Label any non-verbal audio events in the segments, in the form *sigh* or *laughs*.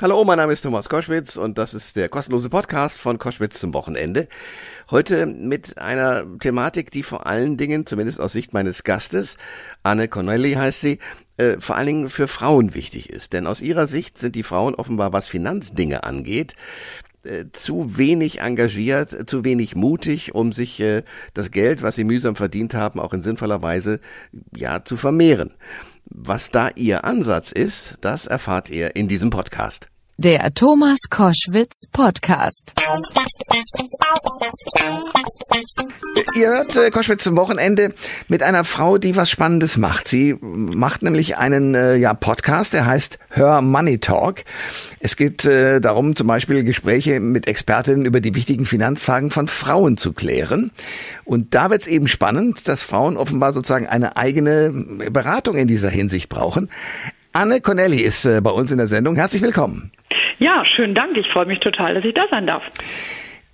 Hallo, mein Name ist Thomas Koschwitz und das ist der kostenlose Podcast von Koschwitz zum Wochenende. Heute mit einer Thematik, die vor allen Dingen, zumindest aus Sicht meines Gastes, Anne Connelly heißt sie, äh, vor allen Dingen für Frauen wichtig ist. Denn aus ihrer Sicht sind die Frauen offenbar, was Finanzdinge angeht, äh, zu wenig engagiert, zu wenig mutig, um sich äh, das Geld, was sie mühsam verdient haben, auch in sinnvoller Weise ja zu vermehren. Was da Ihr Ansatz ist, das erfahrt ihr in diesem Podcast. Der Thomas Koschwitz Podcast. Ihr hört äh, Koschwitz zum Wochenende mit einer Frau, die was Spannendes macht. Sie macht nämlich einen äh, ja, Podcast, der heißt Her Money Talk. Es geht äh, darum, zum Beispiel Gespräche mit Expertinnen über die wichtigen Finanzfragen von Frauen zu klären. Und da wird es eben spannend, dass Frauen offenbar sozusagen eine eigene Beratung in dieser Hinsicht brauchen. Anne Connelly ist äh, bei uns in der Sendung. Herzlich willkommen. Ja, schönen Dank. Ich freue mich total, dass ich da sein darf.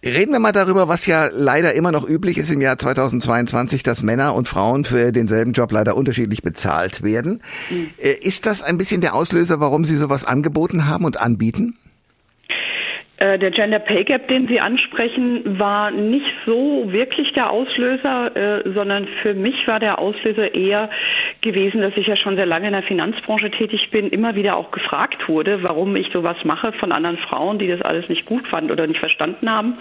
Reden wir mal darüber, was ja leider immer noch üblich ist im Jahr 2022, dass Männer und Frauen für denselben Job leider unterschiedlich bezahlt werden. Mhm. Ist das ein bisschen der Auslöser, warum Sie sowas angeboten haben und anbieten? Äh, der Gender Pay Gap, den Sie ansprechen, war nicht so wirklich der Auslöser, äh, sondern für mich war der Auslöser eher gewesen, dass ich ja schon sehr lange in der Finanzbranche tätig bin, immer wieder auch gefragt wurde, warum ich sowas mache von anderen Frauen, die das alles nicht gut fanden oder nicht verstanden haben.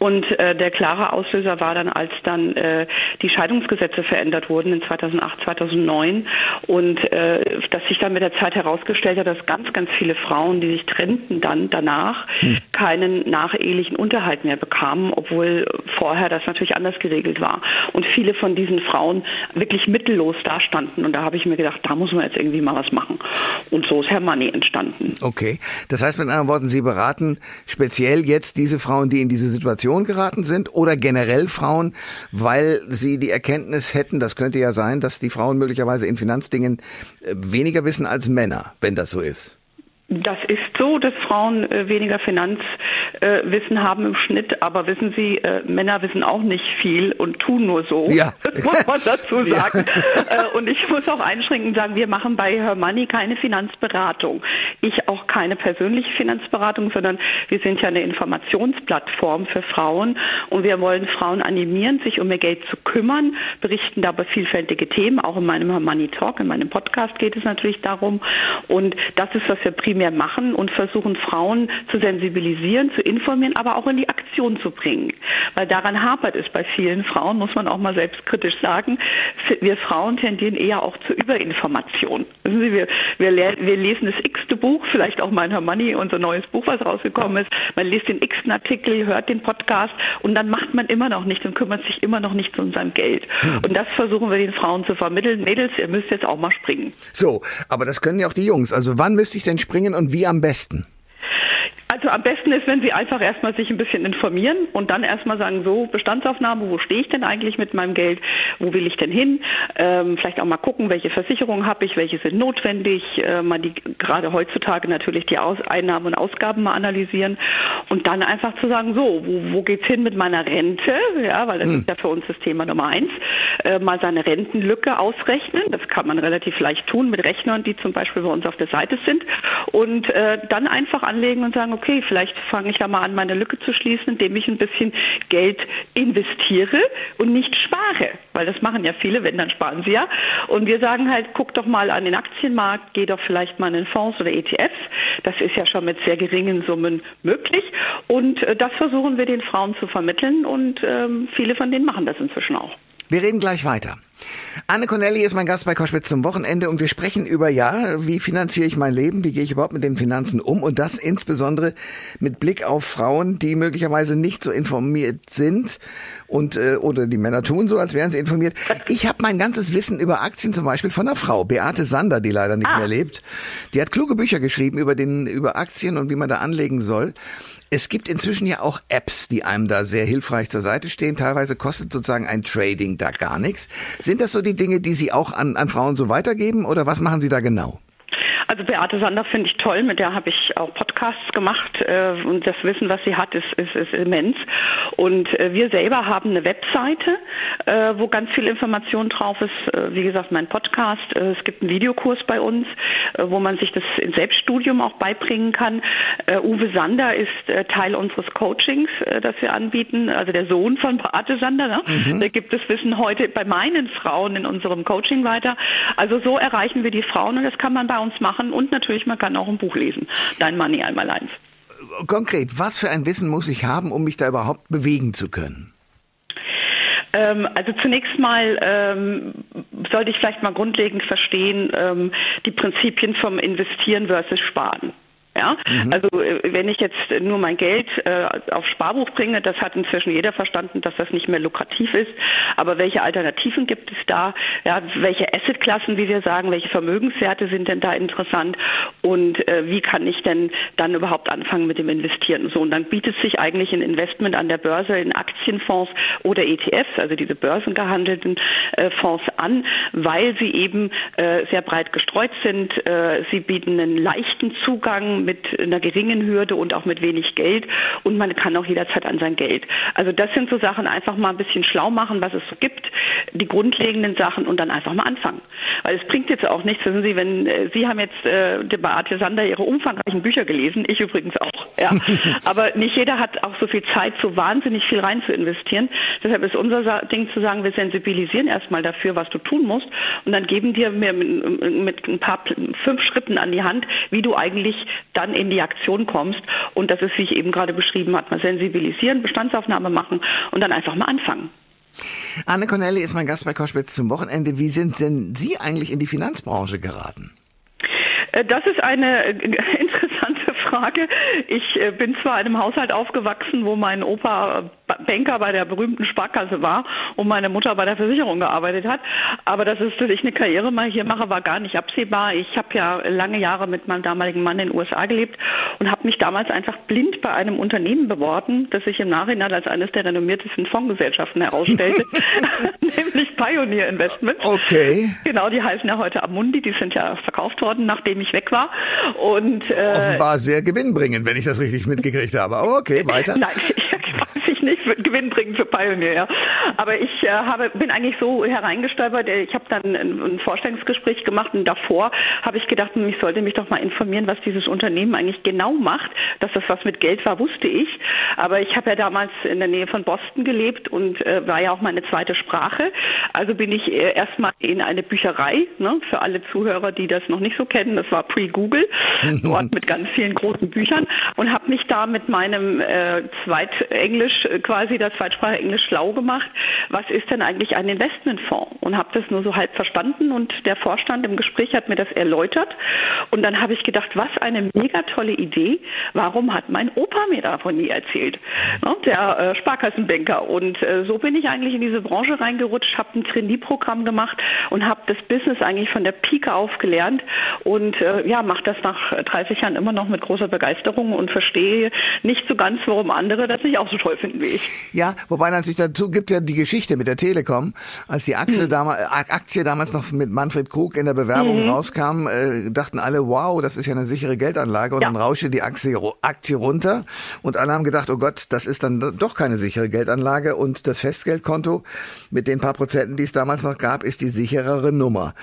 Und äh, der klare Auslöser war dann, als dann äh, die Scheidungsgesetze verändert wurden in 2008, 2009 und äh, dass sich dann mit der Zeit herausgestellt hat, dass ganz, ganz viele Frauen, die sich trennten dann danach, hm keinen nachehelichen Unterhalt mehr bekamen, obwohl vorher das natürlich anders geregelt war. Und viele von diesen Frauen wirklich mittellos dastanden. Und da habe ich mir gedacht, da muss man jetzt irgendwie mal was machen. Und so ist Herr Money entstanden. Okay. Das heißt mit anderen Worten, Sie beraten speziell jetzt diese Frauen, die in diese Situation geraten sind oder generell Frauen, weil Sie die Erkenntnis hätten, das könnte ja sein, dass die Frauen möglicherweise in Finanzdingen äh, weniger wissen als Männer, wenn das so ist. Das ist so, dass Frauen äh, weniger Finanzwissen äh, haben im Schnitt, aber wissen Sie, äh, Männer wissen auch nicht viel und tun nur so. Ja. *laughs* Das muss man dazu sagen. Ja. Und ich muss auch einschränkend sagen, wir machen bei Her Money keine Finanzberatung. Ich auch keine persönliche Finanzberatung, sondern wir sind ja eine Informationsplattform für Frauen und wir wollen Frauen animieren, sich um ihr Geld zu kümmern, berichten dabei vielfältige Themen. Auch in meinem Her Money Talk, in meinem Podcast geht es natürlich darum. Und das ist, was wir primär machen und versuchen, Frauen zu sensibilisieren, zu informieren, aber auch in die Aktion zu bringen. Weil daran hapert es bei vielen Frauen, muss man auch mal selbstkritisch sagen. Wir Frauen tendieren eher auch zur Überinformation. Wissen Sie, wir, wir, wir lesen das x-te Buch, vielleicht auch mein Herr Money, unser neues Buch, was rausgekommen ist. Man liest den x-ten Artikel, hört den Podcast und dann macht man immer noch nichts und kümmert sich immer noch nicht um sein Geld. Hm. Und das versuchen wir den Frauen zu vermitteln. Mädels, ihr müsst jetzt auch mal springen. So, aber das können ja auch die Jungs. Also wann müsste ich denn springen? und wie am besten? leisten. Also am besten ist, wenn Sie einfach erstmal sich ein bisschen informieren und dann erstmal sagen, so Bestandsaufnahme, wo stehe ich denn eigentlich mit meinem Geld, wo will ich denn hin? Ähm, vielleicht auch mal gucken, welche Versicherungen habe ich, welche sind notwendig, äh, mal die gerade heutzutage natürlich die Aus Einnahmen und Ausgaben mal analysieren und dann einfach zu sagen, so, wo, wo geht's hin mit meiner Rente? Ja, weil das hm. ist ja für uns das Thema Nummer eins. Äh, mal seine Rentenlücke ausrechnen. Das kann man relativ leicht tun mit Rechnern, die zum Beispiel bei uns auf der Seite sind und äh, dann einfach anlegen und sagen, okay, vielleicht fange ich da mal an, meine Lücke zu schließen, indem ich ein bisschen Geld investiere und nicht spare. Weil das machen ja viele, wenn, dann sparen sie ja. Und wir sagen halt, guck doch mal an den Aktienmarkt, geh doch vielleicht mal in Fonds oder ETFs. Das ist ja schon mit sehr geringen Summen möglich. Und äh, das versuchen wir den Frauen zu vermitteln und ähm, viele von denen machen das inzwischen auch. Wir reden gleich weiter. Anne Connelly ist mein Gast bei Koschwitz zum Wochenende und wir sprechen über, ja, wie finanziere ich mein Leben, wie gehe ich überhaupt mit den Finanzen um und das insbesondere mit Blick auf Frauen, die möglicherweise nicht so informiert sind und äh, oder die Männer tun so, als wären sie informiert. Ich habe mein ganzes Wissen über Aktien zum Beispiel von einer Frau, Beate Sander, die leider nicht ah. mehr lebt. Die hat kluge Bücher geschrieben über den über Aktien und wie man da anlegen soll. Es gibt inzwischen ja auch Apps, die einem da sehr hilfreich zur Seite stehen. Teilweise kostet sozusagen ein Trading da gar nichts. Sind das so die Dinge, die Sie auch an, an Frauen so weitergeben oder was machen Sie da genau? Also Beate Sander finde ich toll, mit der habe ich auch Podcasts gemacht äh, und das Wissen, was sie hat, ist, ist, ist immens. Und äh, wir selber haben eine Webseite, äh, wo ganz viel Information drauf ist. Äh, wie gesagt, mein Podcast. Äh, es gibt einen Videokurs bei uns, äh, wo man sich das im Selbststudium auch beibringen kann. Uwe Sander ist Teil unseres Coachings, das wir anbieten, also der Sohn von Beate Sander. Ne? Mhm. Der gibt das Wissen heute bei meinen Frauen in unserem Coaching weiter. Also so erreichen wir die Frauen und das kann man bei uns machen und natürlich man kann auch ein Buch lesen. Dein Money einmal eins. Konkret, was für ein Wissen muss ich haben, um mich da überhaupt bewegen zu können? Ähm, also zunächst mal ähm, sollte ich vielleicht mal grundlegend verstehen ähm, die Prinzipien vom Investieren versus Sparen. Ja, mhm. also äh, wenn ich jetzt nur mein Geld äh, auf Sparbuch bringe, das hat inzwischen jeder verstanden, dass das nicht mehr lukrativ ist. Aber welche Alternativen gibt es da? Ja, welche Assetklassen, wie wir sagen, welche Vermögenswerte sind denn da interessant? Und äh, wie kann ich denn dann überhaupt anfangen mit dem Investieren? So und dann bietet sich eigentlich ein Investment an der Börse in Aktienfonds oder ETFs, also diese börsengehandelten äh, Fonds an, weil sie eben äh, sehr breit gestreut sind. Äh, sie bieten einen leichten Zugang mit einer geringen Hürde und auch mit wenig Geld und man kann auch jederzeit an sein Geld. Also das sind so Sachen, einfach mal ein bisschen schlau machen, was es so gibt, die grundlegenden Sachen und dann einfach mal anfangen. Weil es bringt jetzt auch nichts, wissen Sie, wenn äh, Sie haben jetzt äh, Beate Sander Ihre umfangreichen Bücher gelesen, ich übrigens auch, ja. *laughs* Aber nicht jeder hat auch so viel Zeit, so wahnsinnig viel rein zu investieren. Deshalb ist unser Ding zu sagen, wir sensibilisieren erstmal dafür, was du tun musst und dann geben dir mir mit, mit ein paar fünf Schritten an die Hand, wie du eigentlich dann in die Aktion kommst. Und das ist, wie ich eben gerade beschrieben habe, mal sensibilisieren, Bestandsaufnahme machen und dann einfach mal anfangen. Anne Cornelli ist mein Gast bei Koschwitz zum Wochenende. Wie sind denn Sie eigentlich in die Finanzbranche geraten? Äh, das ist eine äh, *laughs* interessante Frage. Ich äh, bin zwar in einem Haushalt aufgewachsen, wo mein Opa Banker bei der berühmten Sparkasse war und meine Mutter bei der Versicherung gearbeitet hat. Aber dass, es, dass ich eine Karriere mal hier mache, war gar nicht absehbar. Ich habe ja lange Jahre mit meinem damaligen Mann in den USA gelebt und habe mich damals einfach blind bei einem Unternehmen beworben, das sich im Nachhinein als eines der renommiertesten Fondsgesellschaften herausstellte, *laughs* *laughs* nämlich Pioneer Investments. Okay. Genau, die heißen ja heute Amundi, die sind ja verkauft worden, nachdem ich weg war. Und äh, offenbar sehr gewinnbringend, wenn ich das richtig mitgekriegt habe. Aber okay, weiter. *laughs* Nein, weiß ich nicht, gewinnbringend für Pioneer. Ja. Aber ich äh, habe, bin eigentlich so hereingestolpert. Ich habe dann ein, ein, Vorstellungsgespräch gemacht und davor habe ich gedacht, ich sollte mich doch mal informieren, was dieses Unternehmen eigentlich genau macht. Dass das was mit Geld war, wusste ich. Aber ich habe ja damals in der Nähe von Boston gelebt und äh, war ja auch meine zweite Sprache. Also bin ich äh, erstmal in eine Bücherei, ne, für alle Zuhörer, die das noch nicht so kennen. Das war pre-Google, *laughs* dort mit ganz vielen großen Büchern und habe mich da mit meinem äh, Zweit Englisch äh, quasi, das Zweitsprache Englisch schlau gemacht. Was ist denn eigentlich ein Investmentfonds? Und habe das nur so halb verstanden und der Vorstand im Gespräch hat mir das erläutert. Und dann habe ich gedacht, was eine mega tolle Idee. Warum hat mein Opa mir davon nie erzählt? Ne, der äh, Sparkassenbanker. Und äh, so bin ich eigentlich in diese Branche reingerutscht, habe ein Trainee-Programm gemacht und habe das Business eigentlich von der Pike auf gelernt und äh, ja, mache das nach 30 Jahren immer noch mit großer Begeisterung und verstehe nicht so ganz, warum andere das nicht auch so toll finden wie ich. Ja, wobei natürlich dazu gibt ja die Geschichte mit der Telekom, als die Aktie, hm. damals, Aktie damals noch mit Manfred Krug in der Bewerbung mhm. rauskam, äh, dachten alle, wow, das ist ja eine sichere Geldanlage und ja. dann rauschte die Aktie, Aktie runter und alle haben gedacht, oh Gott, das ist dann doch keine sichere Geldanlage und das Festgeldkonto mit den paar Prozenten, die es damals noch gab, ist die sicherere Nummer.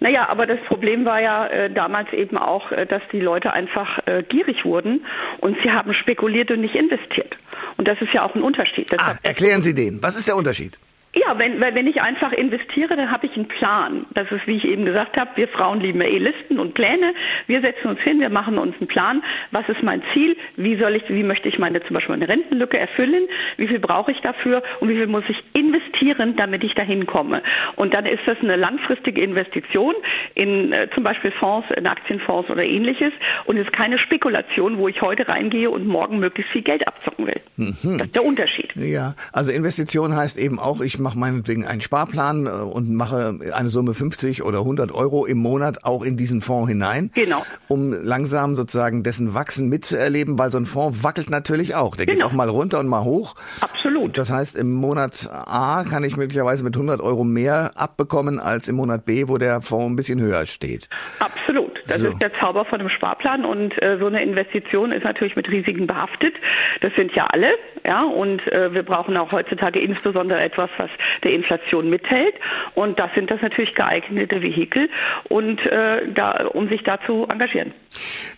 Naja, aber das Problem war ja äh, damals eben auch, äh, dass die Leute einfach äh, gierig wurden und sie haben spekuliert und nicht investiert. Und das ist ja auch ein Unterschied. ah, erklären Sie den. Was ist der Unterschied? Ja, wenn, wenn ich einfach investiere, dann habe ich einen Plan. Das ist, wie ich eben gesagt habe, wir Frauen lieben ja eh Listen und Pläne. Wir setzen uns hin, wir machen uns einen Plan. Was ist mein Ziel? Wie soll ich, wie möchte ich meine zum Beispiel meine Rentenlücke erfüllen? Wie viel brauche ich dafür? Und wie viel muss ich investieren, damit ich dahin komme? Und dann ist das eine langfristige Investition in äh, zum Beispiel Fonds, in Aktienfonds oder ähnliches. Und es ist keine Spekulation, wo ich heute reingehe und morgen möglichst viel Geld abzocken will. Mhm. Das ist der Unterschied. Ja, also Investition heißt eben auch, ich mache meinetwegen einen Sparplan äh, und mache eine Summe 50 oder 100 Euro im Monat auch in diesen Fonds hinein, genau. um langsam sozusagen dessen Wachsen mitzuerleben, weil so ein Fonds wackelt natürlich auch. Der genau. geht auch mal runter und mal hoch. Absolut. Das heißt, im Monat A kann ich möglicherweise mit 100 Euro mehr abbekommen als im Monat B, wo der Fonds ein bisschen höher steht. Absolut. Das so. ist der Zauber von einem Sparplan und äh, so eine Investition ist natürlich mit Risiken behaftet. Das sind ja alle, ja, und äh, wir brauchen auch heutzutage insbesondere etwas, was der Inflation mithält. Und das sind das natürlich geeignete Vehikel und äh, da, um sich da zu engagieren.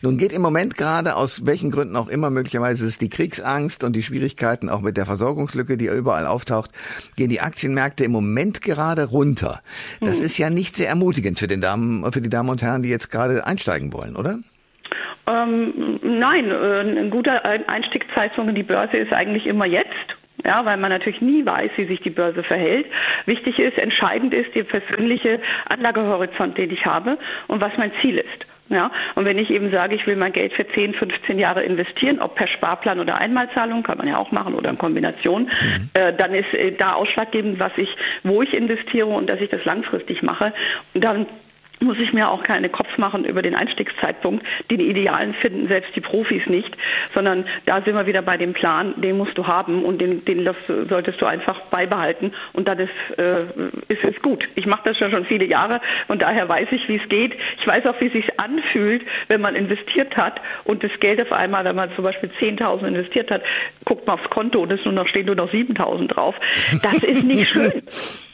Nun geht im Moment gerade aus welchen Gründen auch immer möglicherweise ist die Kriegsangst und die Schwierigkeiten auch mit der Versorgungslücke, die überall auftaucht, gehen die Aktienmärkte im Moment gerade runter. Das hm. ist ja nicht sehr ermutigend für den Damen, für die Damen und Herren, die jetzt gerade einsteigen wollen, oder? Ähm, nein, äh, ein guter Einstiegszeitpunkt in die Börse ist eigentlich immer jetzt. Ja, weil man natürlich nie weiß, wie sich die Börse verhält. Wichtig ist, entscheidend ist der persönliche Anlagehorizont, den ich habe und was mein Ziel ist. Ja, und wenn ich eben sage, ich will mein Geld für 10, 15 Jahre investieren, ob per Sparplan oder Einmalzahlung, kann man ja auch machen oder in Kombination, mhm. äh, dann ist äh, da ausschlaggebend, was ich, wo ich investiere und dass ich das langfristig mache. Und dann muss ich mir auch keine Kopf machen über den Einstiegszeitpunkt. Den idealen finden selbst die Profis nicht, sondern da sind wir wieder bei dem Plan, den musst du haben und den, den solltest du einfach beibehalten und dann ist, äh, ist es gut. Ich mache das ja schon viele Jahre und daher weiß ich, wie es geht. Ich weiß auch, wie es sich anfühlt, wenn man investiert hat und das Geld auf einmal, wenn man zum Beispiel 10.000 investiert hat, guckt man aufs Konto und es nur noch stehen nur noch 7.000 drauf. Das ist nicht *laughs* schön.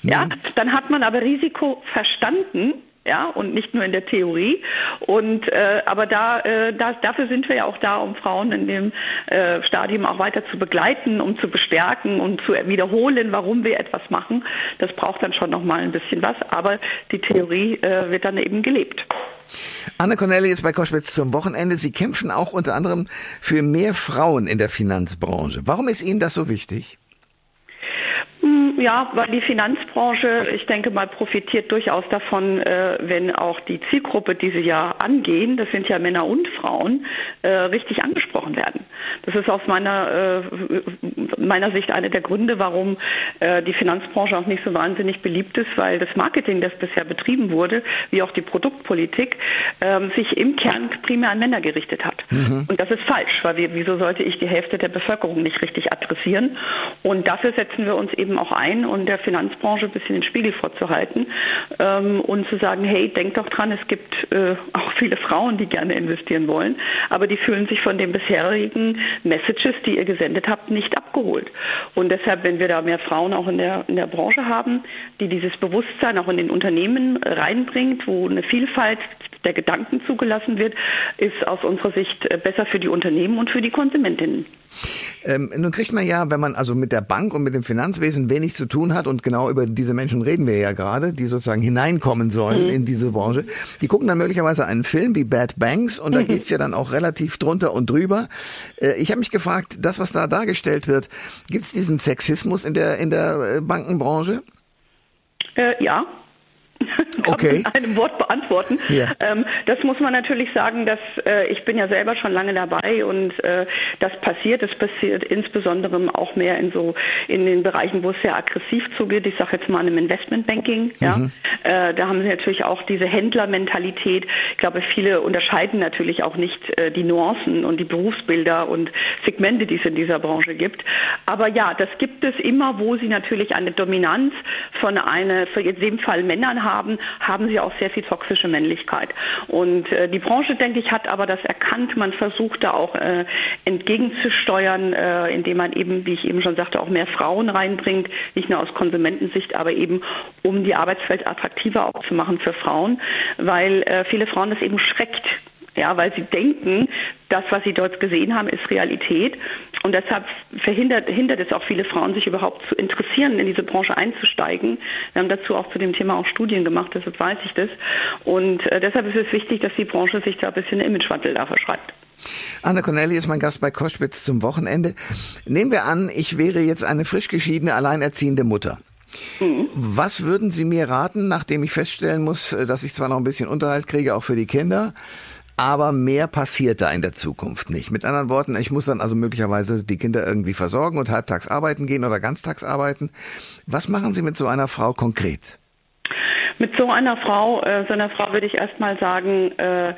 Ja, dann hat man aber Risiko verstanden ja, und nicht nur in der Theorie. Und äh, aber da, äh, da, dafür sind wir ja auch da, um Frauen in dem äh, Stadium auch weiter zu begleiten, um zu bestärken und zu wiederholen, warum wir etwas machen. Das braucht dann schon noch mal ein bisschen was, aber die Theorie äh, wird dann eben gelebt. Anne Corneli ist bei Koschwitz zum Wochenende. Sie kämpfen auch unter anderem für mehr Frauen in der Finanzbranche. Warum ist Ihnen das so wichtig? Ja, weil die Finanzbranche, ich denke mal, profitiert durchaus davon, äh, wenn auch die Zielgruppe, die sie ja angehen, das sind ja Männer und Frauen, äh, richtig angesprochen werden. Das ist aus meiner, äh, meiner Sicht einer der Gründe, warum die Finanzbranche auch nicht so wahnsinnig beliebt ist, weil das Marketing, das bisher betrieben wurde, wie auch die Produktpolitik, ähm, sich im Kern primär an Männer gerichtet hat. Mhm. Und das ist falsch, weil wir, wieso sollte ich die Hälfte der Bevölkerung nicht richtig adressieren? Und dafür setzen wir uns eben auch ein ein und der Finanzbranche ein bisschen den Spiegel vorzuhalten ähm, und zu sagen, hey, denkt doch dran, es gibt äh, auch viele Frauen, die gerne investieren wollen, aber die fühlen sich von den bisherigen Messages, die ihr gesendet habt, nicht abgeholt. Und deshalb, wenn wir da mehr Frauen auch in der, in der Branche haben, die dieses Bewusstsein auch in den Unternehmen reinbringt, wo eine Vielfalt der Gedanken zugelassen wird, ist aus unserer Sicht äh, besser für die Unternehmen und für die Konsumentinnen. Ähm, nun kriegt man ja, wenn man also mit der Bank und mit dem Finanzwesen wenig zu tun hat, und genau über diese Menschen reden wir ja gerade, die sozusagen hineinkommen sollen mhm. in diese Branche, die gucken dann möglicherweise einen Film wie Bad Banks und da mhm. geht's ja dann auch relativ drunter und drüber. Äh, ich habe mich gefragt, das, was da dargestellt wird, gibt's diesen Sexismus in der, in der äh, Bankenbranche? Äh, ja, *laughs* okay. mit einem Wort beantworten. Ja. Ähm, das muss man natürlich sagen, dass äh, ich bin ja selber schon lange dabei und äh, das passiert. Es passiert insbesondere auch mehr in so in den Bereichen, wo es sehr aggressiv zugeht. Ich sage jetzt mal im Investmentbanking. Ja, mhm. äh, da haben sie natürlich auch diese Händlermentalität. Ich glaube, viele unterscheiden natürlich auch nicht äh, die Nuancen und die Berufsbilder und Segmente, die es in dieser Branche gibt. Aber ja, das gibt es immer, wo sie natürlich eine Dominanz von einer, für in dem Fall Männern haben, haben sie auch sehr viel toxische Männlichkeit. Und äh, die Branche, denke ich, hat aber das erkannt. Man versucht da auch äh, entgegenzusteuern, äh, indem man eben, wie ich eben schon sagte, auch mehr Frauen reinbringt, nicht nur aus Konsumentensicht, aber eben um die Arbeitswelt attraktiver auch zu machen für Frauen, weil äh, viele Frauen das eben schreckt, ja, weil sie denken, das, was sie dort gesehen haben, ist Realität. Und deshalb verhindert, hindert es auch viele Frauen, sich überhaupt zu interessieren, in diese Branche einzusteigen. Wir haben dazu auch zu dem Thema auch Studien gemacht, deshalb weiß ich das. Und äh, deshalb ist es wichtig, dass die Branche sich da ein bisschen Imagewandel da verschreibt. Anna Corneli ist mein Gast bei Koschwitz zum Wochenende. Nehmen wir an, ich wäre jetzt eine frisch geschiedene, alleinerziehende Mutter. Mhm. Was würden Sie mir raten, nachdem ich feststellen muss, äh, dass ich zwar noch ein bisschen Unterhalt kriege, auch für die Kinder, aber mehr passiert da in der Zukunft nicht. Mit anderen Worten, ich muss dann also möglicherweise die Kinder irgendwie versorgen und halbtags arbeiten gehen oder ganztags arbeiten. Was machen Sie mit so einer Frau konkret? Mit so einer Frau, äh, so einer Frau würde ich erstmal sagen, äh,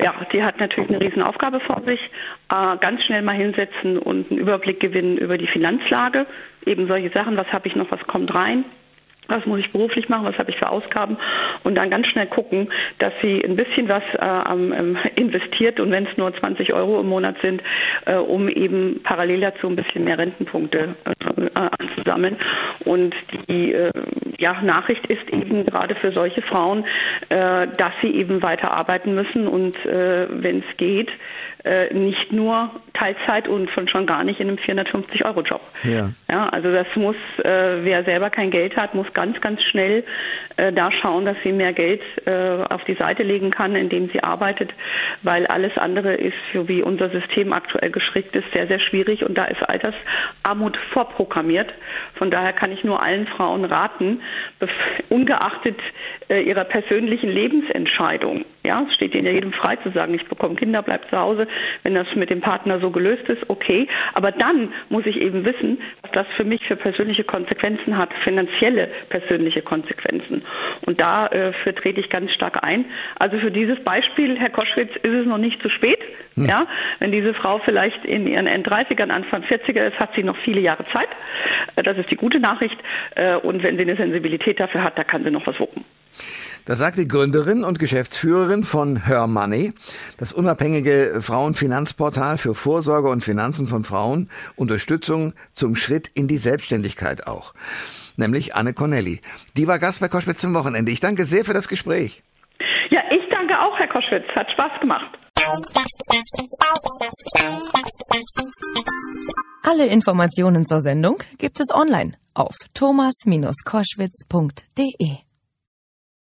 ja, die hat natürlich eine Riesenaufgabe vor sich. Äh, ganz schnell mal hinsetzen und einen Überblick gewinnen über die Finanzlage. Eben solche Sachen, was habe ich noch, was kommt rein was muss ich beruflich machen, was habe ich für Ausgaben und dann ganz schnell gucken, dass sie ein bisschen was äh, ähm, investiert und wenn es nur 20 Euro im Monat sind, äh, um eben parallel dazu ein bisschen mehr Rentenpunkte äh, anzusammeln. Und die äh, ja, Nachricht ist eben gerade für solche Frauen, äh, dass sie eben weiter arbeiten müssen und äh, wenn es geht, äh, nicht nur Teilzeit und von schon gar nicht in einem 450-Euro-Job. Ja. ja. Also das muss, äh, wer selber kein Geld hat, muss ganz, ganz schnell äh, da schauen, dass sie mehr Geld äh, auf die Seite legen kann, indem sie arbeitet, weil alles andere ist, so wie unser System aktuell gestrickt ist, sehr, sehr schwierig und da ist Altersarmut vorprogrammiert. Von daher kann ich nur allen Frauen raten, ungeachtet äh, ihrer persönlichen Lebensentscheidung, ja, es steht ihnen ja jedem frei zu sagen, ich bekomme Kinder, bleib zu Hause, wenn das mit dem Partner so gelöst ist, okay. Aber dann muss ich eben wissen, was das für mich für persönliche Konsequenzen hat, finanzielle persönliche Konsequenzen. Und dafür äh, trete ich ganz stark ein. Also für dieses Beispiel, Herr Koschwitz, ist es noch nicht zu spät. Hm. Ja, wenn diese Frau vielleicht in ihren End-30ern, Anfang 40er ist, hat sie noch viele Jahre Zeit. Äh, das ist die gute Nachricht. Äh, und wenn sie eine Sensibilität dafür hat, da kann sie noch was wuppen. Das sagt die Gründerin und Geschäftsführerin von Her Money, das unabhängige Frauenfinanzportal für Vorsorge und Finanzen von Frauen, Unterstützung zum Schritt in die Selbstständigkeit auch. Nämlich Anne Cornelli. Die war Gast bei Koschwitz zum Wochenende. Ich danke sehr für das Gespräch. Auch, Herr Koschwitz. Hat Spaß gemacht. Alle Informationen zur Sendung gibt es online auf thomas-koschwitz.de.